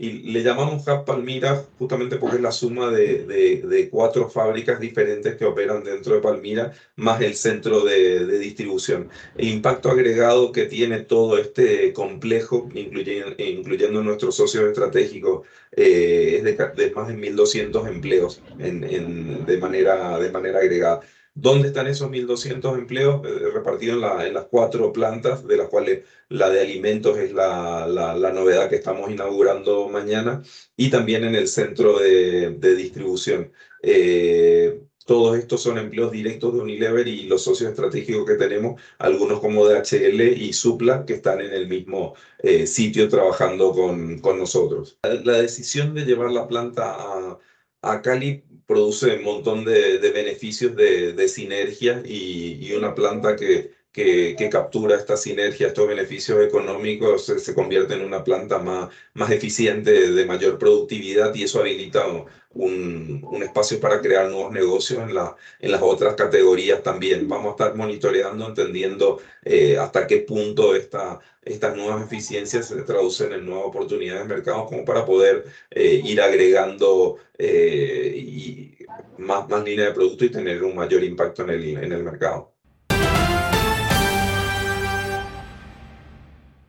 Y le llamamos Hub Palmira justamente porque es la suma de, de, cuatro fábricas diferentes que operan dentro de Palmira, más el centro de, de distribución. El impacto agregado que tiene todo este complejo, incluyendo, incluyendo nuestros socios estratégicos, eh, es de, más de 1.200 empleos en, de, manera, de manera agregada. ¿Dónde están esos 1.200 empleos eh, repartidos en, la, en, las cuatro plantas, de las cuales la de alimentos es la, la, la, novedad que estamos inaugurando mañana, y también en el centro de, de distribución? Eh, todos estos son empleos directos de Unilever y los socios estratégicos que tenemos, algunos como DHL y Supla, que están en el mismo eh, sitio trabajando con, con nosotros. La decisión de llevar la planta a, a Cali produce un montón de, de beneficios de, de sinergia y, y, una planta que, que, captura esta sinergia, estos beneficios económicos, se, se, convierte en una planta más, más eficiente, de mayor productividad y eso habilita un, un espacio para crear nuevos negocios en, la, en las otras categorías también. Vamos a estar monitoreando, entendiendo eh, hasta qué punto esta, estas nuevas eficiencias se traducen en nuevas oportunidades de mercado como para poder eh, ir agregando eh, y más, más línea de producto y tener un mayor impacto en el, en el mercado.